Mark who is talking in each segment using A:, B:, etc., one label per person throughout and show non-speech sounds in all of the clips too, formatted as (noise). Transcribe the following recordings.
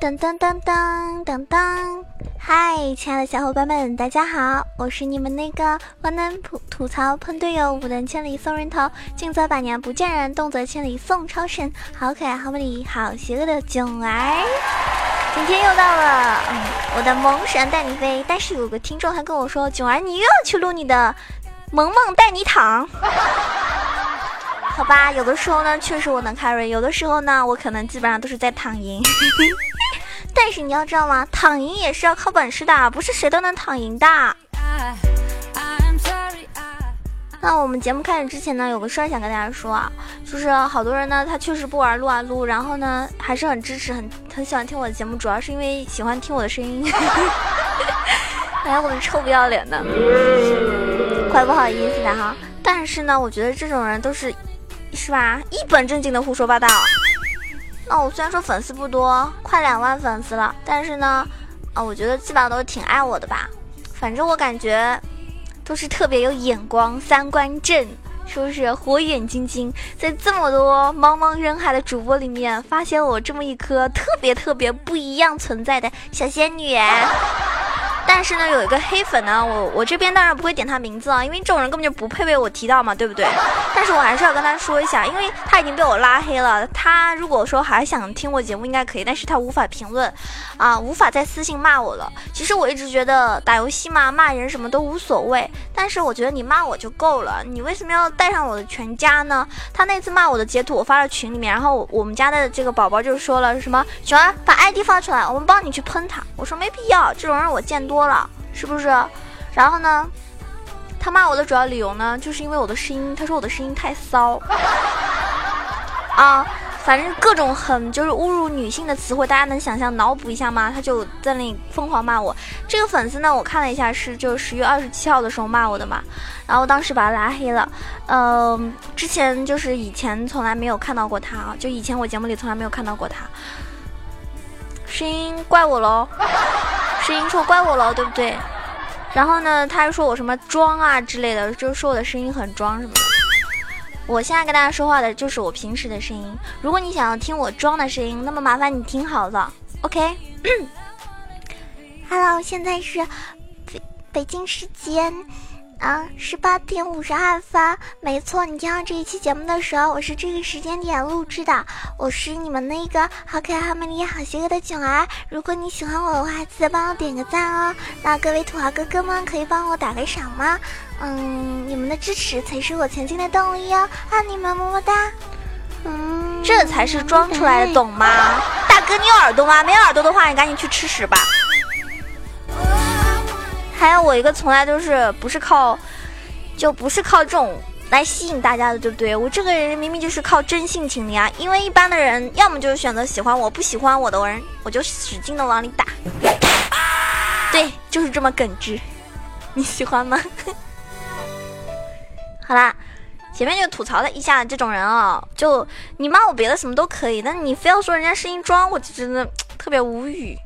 A: 噔噔噔噔噔噔！嗨，亲爱的小伙伴们，大家好，我是你们那个万能吐吐槽喷队友，五能千里送人头，静则百年不见人，动则千里送超神，好可爱，好美丽，好邪恶的囧儿。今天又到了，嗯，我的萌神带你飞，但是有个听众还跟我说，囧儿你又要去录你的萌萌带你躺。(laughs) 好吧，有的时候呢，确实我能 carry，有的时候呢，我可能基本上都是在躺赢。(laughs) 但是你要知道吗？躺赢也是要靠本事的，不是谁都能躺赢的。那我们节目开始之前呢，有个事儿想跟大家说啊，就是好多人呢，他确实不玩撸啊撸，然后呢，还是很支持，很很喜欢听我的节目，主要是因为喜欢听我的声音。(laughs) 哎呀，我的臭不要脸的，怪不好意思的哈。但是呢，我觉得这种人都是，是吧？一本正经的胡说八道。那我虽然说粉丝不多，快两万粉丝了，但是呢，啊，我觉得基本上都是挺爱我的吧。反正我感觉都是特别有眼光、三观正，是不是？火眼金睛，在这么多茫茫人海的主播里面，发现我这么一颗特别特别不一样存在的小仙女。但是呢，有一个黑粉呢，我我这边当然不会点他名字啊，因为这种人根本就不配被我提到嘛，对不对？(laughs) 但是我还是要跟他说一下，因为他已经被我拉黑了。他如果说还想听我节目，应该可以，但是他无法评论，啊，无法再私信骂我了。其实我一直觉得打游戏嘛，骂人什么都无所谓，但是我觉得你骂我就够了，你为什么要带上我的全家呢？他那次骂我的截图我发到群里面，然后我们家的这个宝宝就说了什么，熊儿把 ID 发出来，我们帮你去喷他。我说没必要，这种人我见多了，是不是？然后呢，他骂我的主要理由呢，就是因为我的声音，他说我的声音太骚 (laughs) 啊，反正各种很就是侮辱女性的词汇，大家能想象脑补一下吗？他就在那里疯狂骂我。这个粉丝呢，我看了一下，是就十月二十七号的时候骂我的嘛，然后当时把他拉黑了。嗯，之前就是以前从来没有看到过他啊，就以前我节目里从来没有看到过他。声音怪我喽，声音说怪我喽，对不对？然后呢，他又说我什么装啊之类的，就是说我的声音很装什么的。我现在跟大家说话的就是我平时的声音。如果你想要听我装的声音，那么麻烦你听好了，OK。Hello，现在是北北京时间。啊，十八点五十二分，没错，你听到这一期节目的时候，我是这个时间点录制的。我是你们那个好可爱、好美丽、好邪恶的囧儿。如果你喜欢我的话，记得帮我点个赞哦。那各位土豪哥哥们，可以帮我打个赏吗？嗯，你们的支持才是我前进的动力哦。爱你们，么么哒。嗯，这才是装出来的，懂吗？大哥，你有耳朵吗？没有耳朵的话，你赶紧去吃屎吧。还有我一个从来都是不是靠，就不是靠这种来吸引大家的，对不对？我这个人明明就是靠真性情的呀。因为一般的人要么就是选择喜欢我，不喜欢我的人，我就使劲的往里打。对，就是这么耿直。你喜欢吗？(laughs) 好啦，前面就吐槽了一下这种人啊，就你骂我别的什么都可以，但你非要说人家声音装，我就真的特别无语。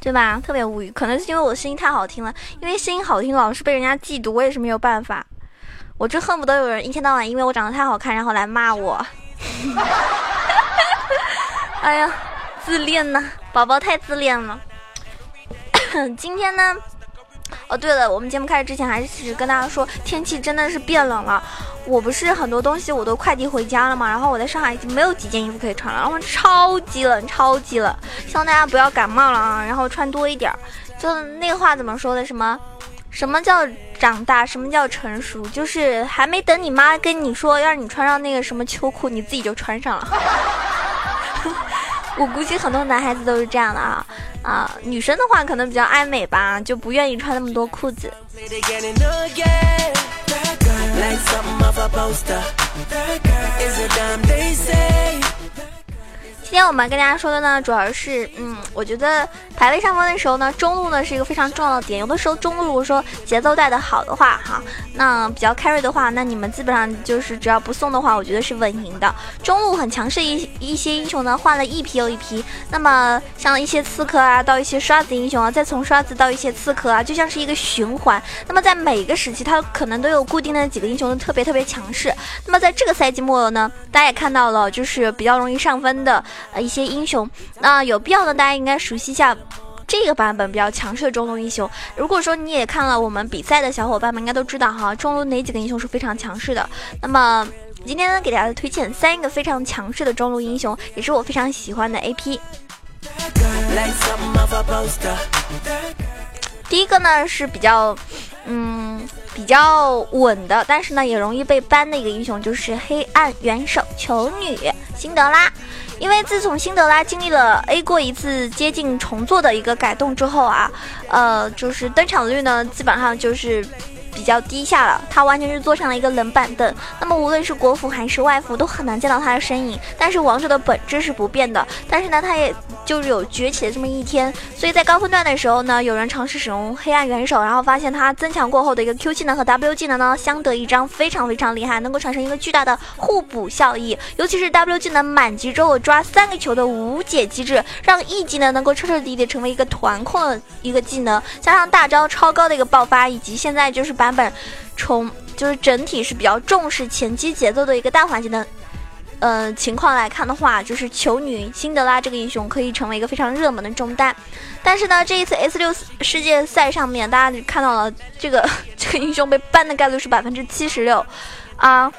A: 对吧？特别无语，可能是因为我声音太好听了。因为声音好听，老是被人家嫉妒，我也是没有办法。我就恨不得有人一天到晚因为我长得太好看，然后来骂我。(laughs) 哎呀，自恋呢，宝宝太自恋了。(coughs) 今天呢？哦，对了，我们节目开始之前还是跟大家说，天气真的是变冷了。我不是很多东西我都快递回家了嘛，然后我在上海已经没有几件衣服可以穿了，然后超级冷，超级冷，希望大家不要感冒了啊，然后穿多一点儿。就那话怎么说的？什么？什么叫长大？什么叫成熟？就是还没等你妈跟你说让你穿上那个什么秋裤，你自己就穿上了。(laughs) 我估计很多男孩子都是这样的啊啊，女生的话可能比较爱美吧，就不愿意穿那么多裤子。今天我们跟大家说的呢，主要是，嗯，我觉得排位上分的时候呢，中路呢是一个非常重要的点。有的时候中路如果说节奏带的好的话，哈，那比较 carry 的话，那你们基本上就是只要不送的话，我觉得是稳赢的。中路很强势一一些英雄呢，换了一批又一批。那么像一些刺客啊，到一些刷子英雄啊，再从刷子到一些刺客啊，就像是一个循环。那么在每个时期，它可能都有固定的几个英雄的特别特别强势。那么在这个赛季末呢，大家也看到了，就是比较容易上分的。呃一些英雄。那有必要呢，大家应该熟悉一下这个版本比较强势的中路英雄。如果说你也看了我们比赛的小伙伴们，应该都知道哈，中路哪几个英雄是非常强势的。那么今天呢，给大家推荐三个非常强势的中路英雄，也是我非常喜欢的 AP。第一个呢是比较，嗯，比较稳的，但是呢也容易被 ban 的一个英雄，就是黑暗元首球女辛德拉。因为自从辛德拉经历了 A 过一次接近重做的一个改动之后啊，呃，就是登场率呢基本上就是。比较低下了，他完全是坐上了一个冷板凳。那么无论是国服还是外服，都很难见到他的身影。但是王者的本质是不变的，但是呢，他也就是有崛起的这么一天。所以在高分段的时候呢，有人尝试使用黑暗元首，然后发现他增强过后的一个 Q 技能和 W 技能呢相得益彰，非常非常厉害，能够产生一个巨大的互补效益。尤其是 W 技能满级之后抓三个球的无解机制，让 E 技能能够彻彻底底成为一个团控的一个技能，加上大招超高的一个爆发，以及现在就是版本从就是整体是比较重视前期节奏的一个大环境的，呃情况来看的话，就是球女辛德拉这个英雄可以成为一个非常热门的中单。但是呢，这一次 S 六世界赛上面，大家看到了这个 (laughs) 这个英雄被 ban 的概率是百分之七十六啊，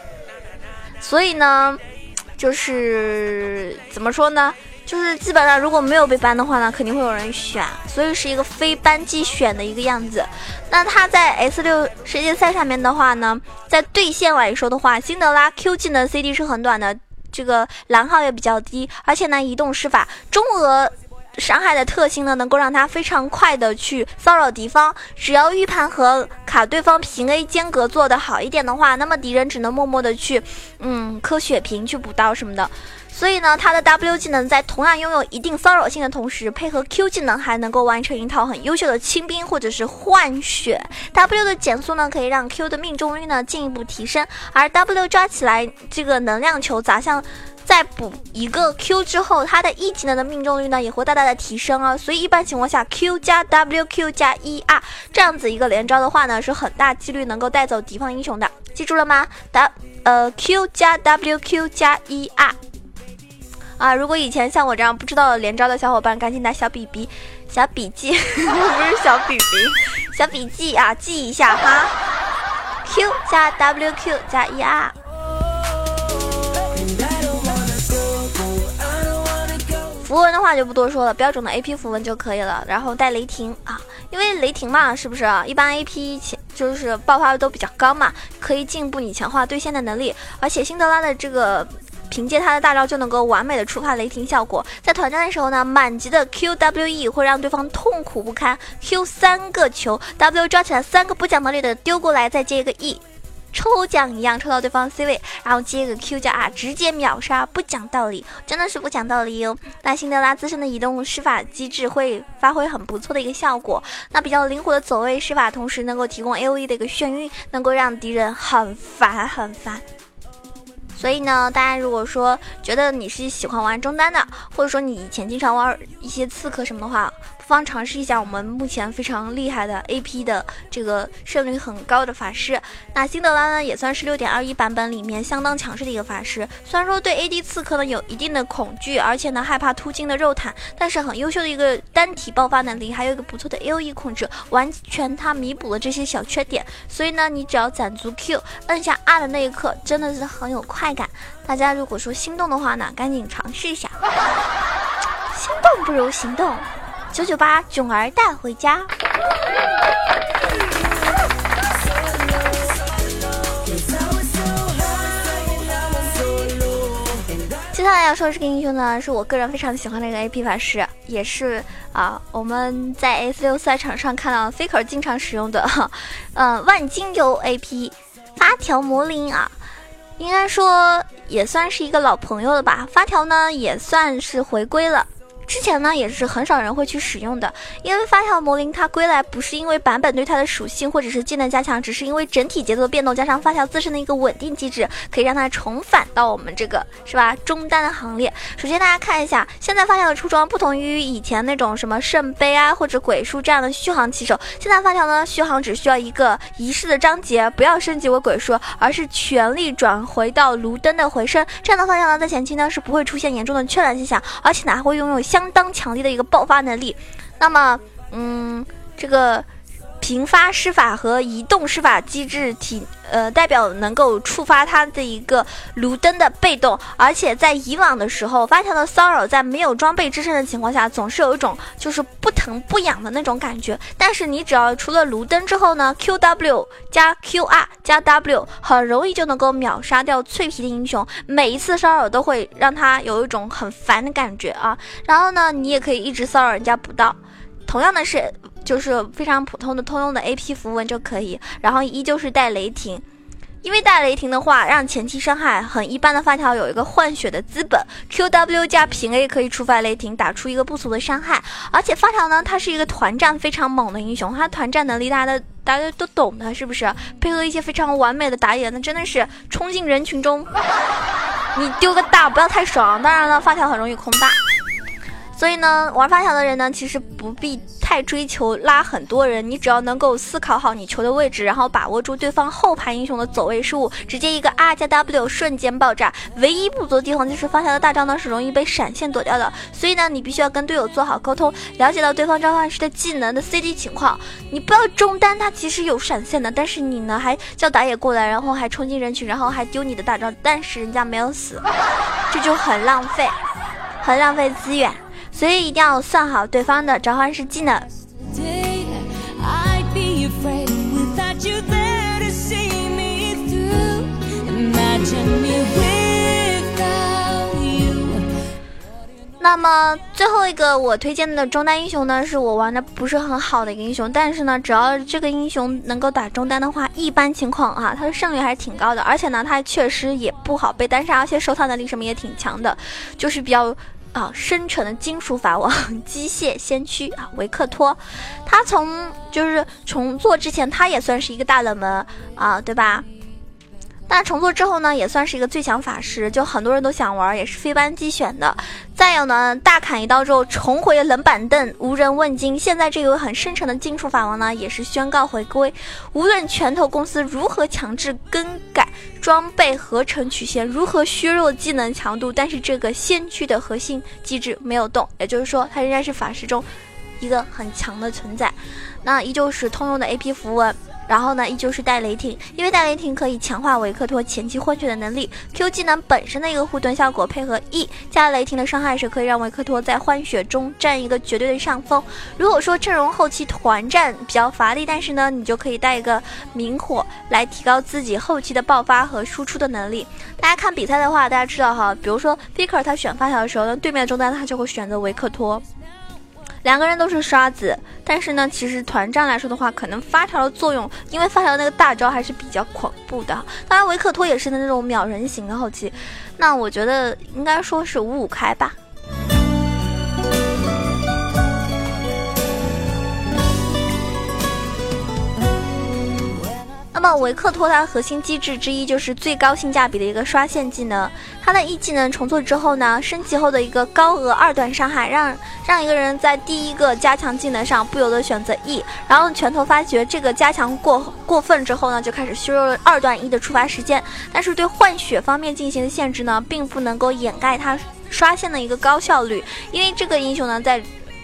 A: 所以呢，就是怎么说呢？就是基本上如果没有被 ban 的话呢，肯定会有人选，所以是一个非班即选的一个样子。那他在 S 六世界赛上面的话呢，在对线来说的话，辛德拉 Q 技能 CD 是很短的，这个蓝耗也比较低，而且呢，移动施法中额。伤害的特性呢，能够让他非常快的去骚扰敌方。只要预判和卡对方平 A 间隔做的好一点的话，那么敌人只能默默的去，嗯，磕血瓶去补刀什么的。所以呢，他的 W 技能在同样拥有一定骚扰性的同时，配合 Q 技能还能够完成一套很优秀的清兵或者是换血。W 的减速呢，可以让 Q 的命中率呢进一步提升，而 W 抓起来这个能量球砸向。再补一个 Q 之后，它的 E 技能的命中率呢也会大大的提升啊，所以一般情况下 Q 加 WQ 加 ER 这样子一个连招的话呢，是很大几率能够带走敌方英雄的，记住了吗？W 呃 Q 加 WQ 加 ER 啊，如果以前像我这样不知道连招的小伙伴，赶紧拿小笔笔小笔记，(laughs) 不是小笔笔，小笔记啊，记一下哈，Q 加 WQ 加 ER。符文的话就不多说了，标准的 A P 符文就可以了。然后带雷霆啊，因为雷霆嘛，是不是一般 A P 前就是爆发都比较高嘛，可以进步你强化对线的能力。而且辛德拉的这个凭借他的大招就能够完美的触发雷霆效果。在团战的时候呢，满级的 Q W E 会让对方痛苦不堪，Q 三个球 W 抓起来三个不讲道理的丢过来，再接一个 E。抽奖一样抽到对方 C 位，然后接一个 Q 加 R，直接秒杀，不讲道理，真的是不讲道理哟。那辛德拉自身的移动施法机制会发挥很不错的一个效果，那比较灵活的走位施法，同时能够提供 A O E 的一个眩晕，能够让敌人很烦很烦。所以呢，大家如果说觉得你是喜欢玩中单的，或者说你以前经常玩一些刺客什么的话，不妨尝试一下我们目前非常厉害的 AP 的这个胜率很高的法师。那辛德拉呢，也算是六点二一版本里面相当强势的一个法师。虽然说对 AD 刺客呢有一定的恐惧，而且呢害怕突进的肉坦，但是很优秀的一个单体爆发能力，还有一个不错的 AOE 控制，完全它弥补了这些小缺点。所以呢，你只要攒足 Q，摁下 R 的那一刻，真的是很有快。感，大家如果说心动的话呢，赶紧尝试一下。心动不如行动，九九八囧儿带回家。接下来要说的这个英雄呢，是我个人非常喜欢的一个 AP 法师，也是啊，我们在 S 六赛场上看到 Faker 经常使用的，嗯，(laughs) 万金油 AP 发条魔灵啊。应该说也算是一个老朋友了吧，发条呢也算是回归了。之前呢也是很少人会去使用的，因为发条魔灵它归来不是因为版本对它的属性或者是技能加强，只是因为整体节奏变动加上发条自身的一个稳定机制，可以让它重返到我们这个是吧中单的行列。首先大家看一下，现在发条的出装不同于以前那种什么圣杯啊或者鬼术这样的续航骑手，现在发条呢续航只需要一个仪式的章节，不要升级为鬼术，而是全力转回到卢登的回声。这样的发条呢在前期呢是不会出现严重的缺蓝现象，而且呢还会拥有相相当强力的一个爆发能力，那么，嗯，这个平发施法和移动施法机制体，呃，代表能够触发它的一个卢登的被动，而且在以往的时候，发条的骚扰在没有装备支撑的情况下，总是有一种就是不疼不痒的那种感觉。但是你只要除了卢登之后呢，Q W 加 Q R 加 W，很容易就能够秒杀掉脆皮的英雄。每一次骚扰都会让他有一种很烦的感觉啊。然后呢，你也可以一直骚扰人家不到。同样的是，就是非常普通的通用的 A P 符文就可以。然后依旧是带雷霆。因为带雷霆的话，让前期伤害很一般的发条有一个换血的资本，Q W 加平 A 可以触发雷霆，打出一个不俗的伤害。而且发条呢，它是一个团战非常猛的英雄，它团战能力大家的大家都懂的，是不是？配合一些非常完美的打野，那真的是冲进人群中，(laughs) 你丢个大不要太爽。当然了，发条很容易空大。所以呢，玩发条的人呢，其实不必太追求拉很多人，你只要能够思考好你球的位置，然后把握住对方后排英雄的走位失误，直接一个 R 加 W 瞬间爆炸。唯一不足的地方就是发条的大招呢是容易被闪现躲掉的，所以呢，你必须要跟队友做好沟通，了解到对方召唤师的技能的 CD 情况。你不要中单，他其实有闪现的，但是你呢还叫打野过来，然后还冲进人群，然后还丢你的大招，但是人家没有死，这就很浪费，很浪费资源。所以一定要算好对方的召唤师技能。那么最后一个我推荐的中单英雄呢，是我玩的不是很好的一个英雄，但是呢，只要这个英雄能够打中单的话，一般情况啊，他的胜率还是挺高的，而且呢，他确实也不好被单杀，而且手塔能力什么也挺强的，就是比较。啊，深沉的金属法王机械先驱啊，维克托，他从就是重做之前，他也算是一个大冷门啊，对吧？但重做之后呢，也算是一个最强法师，就很多人都想玩，也是非班机选的。再有呢，大砍一刀之后重回冷板凳，无人问津。现在这个很深沉的金属法王呢，也是宣告回归。无论拳头公司如何强制更装备合成曲线，如何削弱技能强度，但是这个先驱的核心机制没有动，也就是说，它仍然是法师中一个很强的存在。那依旧是通用的 AP 符文。然后呢，依旧是带雷霆，因为带雷霆可以强化维克托前期换血的能力。Q 技能本身的一个护盾效果，配合 E 加雷霆的伤害，是可以让维克托在换血中占一个绝对的上风。如果说阵容后期团战比较乏力，但是呢，你就可以带一个明火来提高自己后期的爆发和输出的能力。大家看比赛的话，大家知道哈，比如说 Faker 他选发条的时候，那对面中单他就会选择维克托。两个人都是刷子，但是呢，其实团战来说的话，可能发条的作用，因为发条那个大招还是比较恐怖的。当然，维克托也是那种秒人型的后期，那我觉得应该说是五五开吧。么维克托它核心机制之一就是最高性价比的一个刷线技能，它的一技能重做之后呢，升级后的一个高额二段伤害，让让一个人在第一个加强技能上不由得选择 E，然后拳头发觉这个加强过过分之后呢，就开始削弱了二段 E 的触发时间，但是对换血方面进行的限制呢，并不能够掩盖它刷线的一个高效率，因为这个英雄呢，在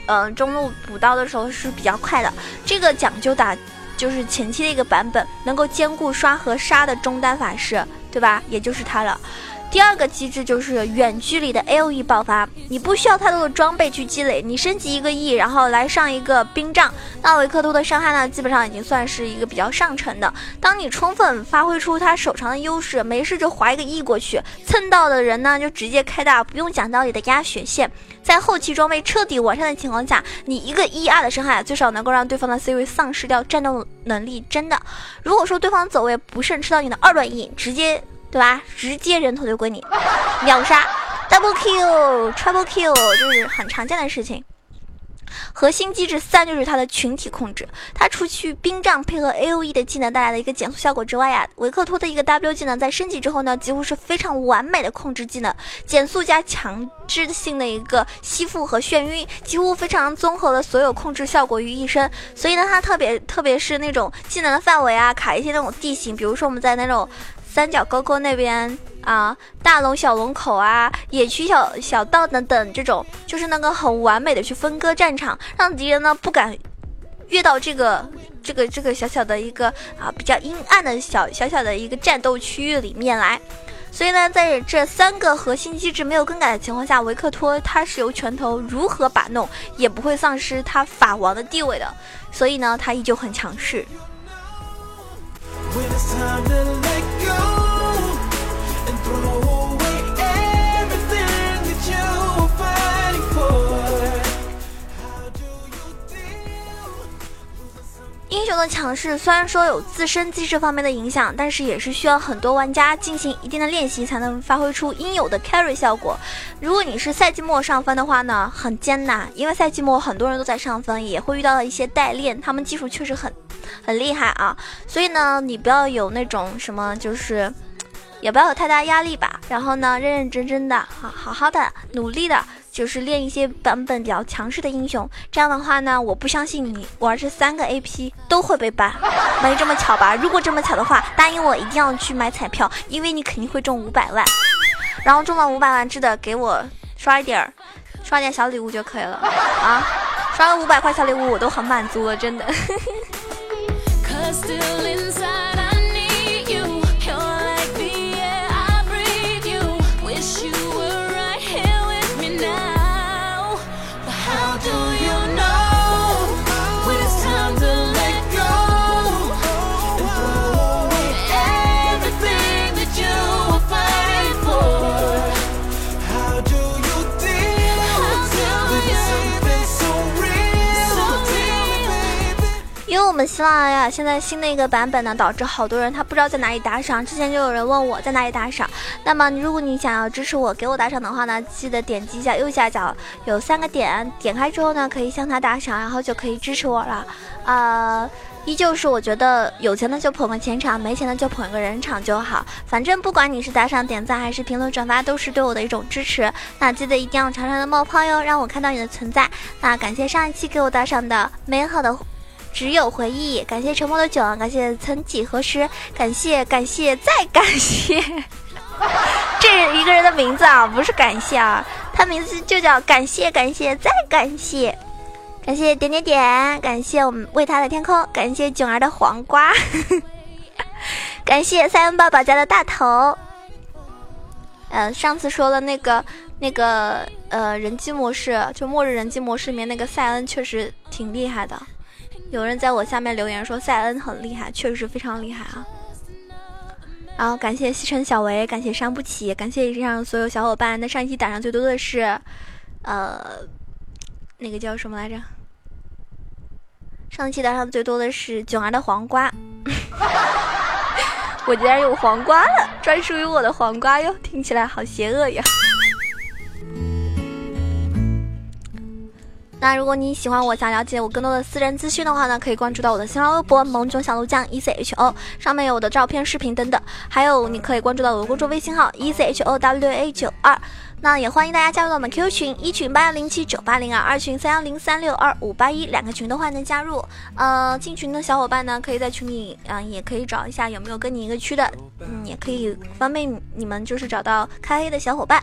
A: 嗯中路补刀的时候是比较快的，这个讲究打。就是前期的一个版本，能够兼顾刷和杀的中单法师，对吧？也就是他了。第二个机制就是远距离的 A O E 爆发，你不需要太多的装备去积累，你升级一个 E，然后来上一个冰杖，那维克托的伤害呢，基本上已经算是一个比较上乘的。当你充分发挥出他手长的优势，没事就划一个 E 过去，蹭到的人呢就直接开大，不用讲道理的压血线。在后期装备彻底完善的情况下，你一个一二的伤害最少能够让对方的 C 位丧失掉战斗能力。真的，如果说对方走位不慎吃到你的二段 E，直接对吧？直接人头就归你，秒杀。double kill，triple kill，就是很常见的事情。核心机制三就是它的群体控制，它除去冰杖配合 A O E 的技能带来的一个减速效果之外呀，维克托的一个 W 技能在升级之后呢，几乎是非常完美的控制技能，减速加强制性的一个吸附和眩晕，几乎非常综合了所有控制效果于一身。所以呢，它特别特别是那种技能的范围啊，卡一些那种地形，比如说我们在那种三角沟沟那边。啊，大龙、小龙口啊，野区小小道等等，这种就是那个很完美的去分割战场，让敌人呢不敢越到这个这个这个小小的一个啊比较阴暗的小小小的一个战斗区域里面来。所以呢，在这三个核心机制没有更改的情况下，维克托他是由拳头如何把弄也不会丧失他法王的地位的。所以呢，他依旧很强势。英雄的强势虽然说有自身机制方面的影响，但是也是需要很多玩家进行一定的练习才能发挥出应有的 carry 效果。如果你是赛季末上分的话呢，很艰难，因为赛季末很多人都在上分，也会遇到一些代练，他们技术确实很很厉害啊。所以呢，你不要有那种什么就是。也不要有太大压力吧，然后呢，认认真真的，好好好的努力的，就是练一些版本比较强势的英雄。这样的话呢，我不相信你玩这三个 AP 都会被 ban，没这么巧吧？如果这么巧的话，答应我一定要去买彩票，因为你肯定会中五百万。然后中了五百万，记得给我刷一点儿，刷点小礼物就可以了啊！刷个五百块小礼物，我都很满足了，真的。(laughs) 我们希望呀现在新的一个版本呢，导致好多人他不知道在哪里打赏。之前就有人问我在哪里打赏。那么如果你想要支持我，给我打赏的话呢，记得点击一下右下角有三个点，点开之后呢，可以向他打赏，然后就可以支持我了。呃，依旧是我觉得有钱的就捧个钱场，没钱的就捧个人场就好。反正不管你是打赏、点赞还是评论、转发，都是对我的一种支持。那记得一定要常常的冒泡哟，让我看到你的存在。那感谢上一期给我打赏的美好的。只有回忆，感谢沉默的酒，感谢曾几何时，感谢感谢再感谢，(laughs) 这一个人的名字啊，不是感谢啊，他名字就叫感谢感谢再感谢，感谢点点点，感谢我们为他的天空，感谢囧儿的黄瓜，(laughs) 感谢塞恩爸爸家的大头，嗯，上次说了那个那个呃人机模式，就末日人机模式里面那个塞恩确实挺厉害的。有人在我下面留言说塞恩很厉害，确实是非常厉害啊！然后感谢西城小维，感谢伤不起，感谢以上所有小伙伴。那上一期打上最多的是，呃，那个叫什么来着？上一期打上最多的是囧儿的黄瓜，(laughs) 我竟然有黄瓜了，专属于我的黄瓜哟，听起来好邪恶呀！那如果你喜欢我，想了解我更多的私人资讯的话呢，可以关注到我的新浪微博“萌囧小鹿酱 E C H O”，上面有我的照片、视频等等。还有，你可以关注到我的公众微信号 “E C H O W A 九二”。那也欢迎大家加入到我们 QQ 群，一群八幺零七九八零二，二群三幺零三六二五八一，两个群的话能加入。呃，进群的小伙伴呢，可以在群里，嗯，也可以找一下有没有跟你一个区的，嗯，也可以方便你们就是找到开黑的小伙伴。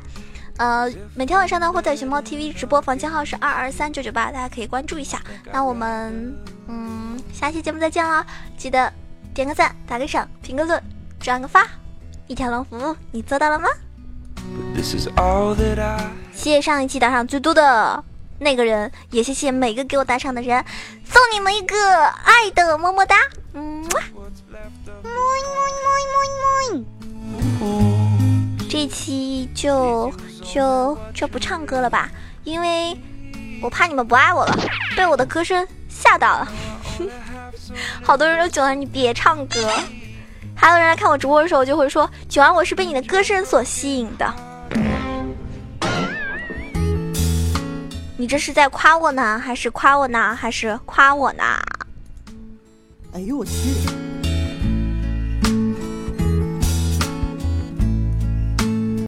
A: 呃，每天晚上呢会在熊猫 TV 直播，房间号是二二三九九八，大家可以关注一下。那我们嗯，下期节目再见啦！记得点个赞、打个赏、评个论、转个发，一条龙服务，你做到了吗？谢谢上一期打赏最多的那个人，也谢谢每个给我打赏的人，送你们一个爱的么么哒，嗯，么么么么么，这期就。就就不唱歌了吧。因为我怕你们不爱我了被我的歌声吓到了。(laughs) 好多人都喜欢你别唱歌。还有人来看我直播的时候就会说九安我是被你的歌声所吸引的。你这是在夸我呢还是夸我呢还是夸我呢？
B: 哎呦我去。